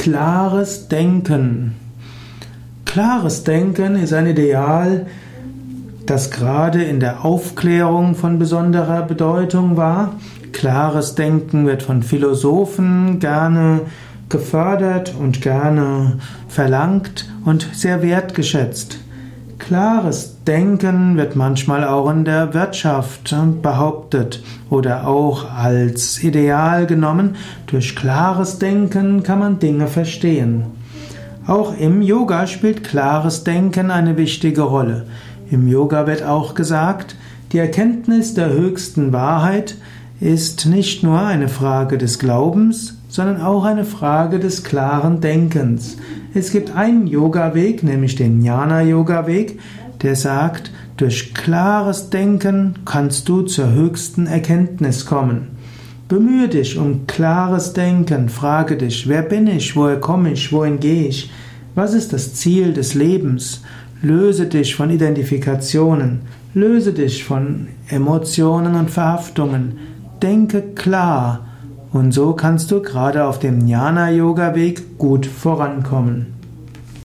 Klares Denken. Klares Denken ist ein Ideal, das gerade in der Aufklärung von besonderer Bedeutung war. Klares Denken wird von Philosophen gerne gefördert und gerne verlangt und sehr wertgeschätzt. Klares Denken wird manchmal auch in der Wirtschaft behauptet oder auch als Ideal genommen. Durch klares Denken kann man Dinge verstehen. Auch im Yoga spielt klares Denken eine wichtige Rolle. Im Yoga wird auch gesagt, die Erkenntnis der höchsten Wahrheit ist nicht nur eine Frage des Glaubens, sondern auch eine Frage des klaren Denkens. Es gibt einen Yoga-Weg, nämlich den Jnana-Yoga-Weg, der sagt, durch klares Denken kannst du zur höchsten Erkenntnis kommen. Bemühe dich um klares Denken, frage dich, wer bin ich, woher komme ich, wohin gehe ich, was ist das Ziel des Lebens, löse dich von Identifikationen, löse dich von Emotionen und Verhaftungen, denke klar, und so kannst du gerade auf dem Jnana-Yoga-Weg gut vorankommen.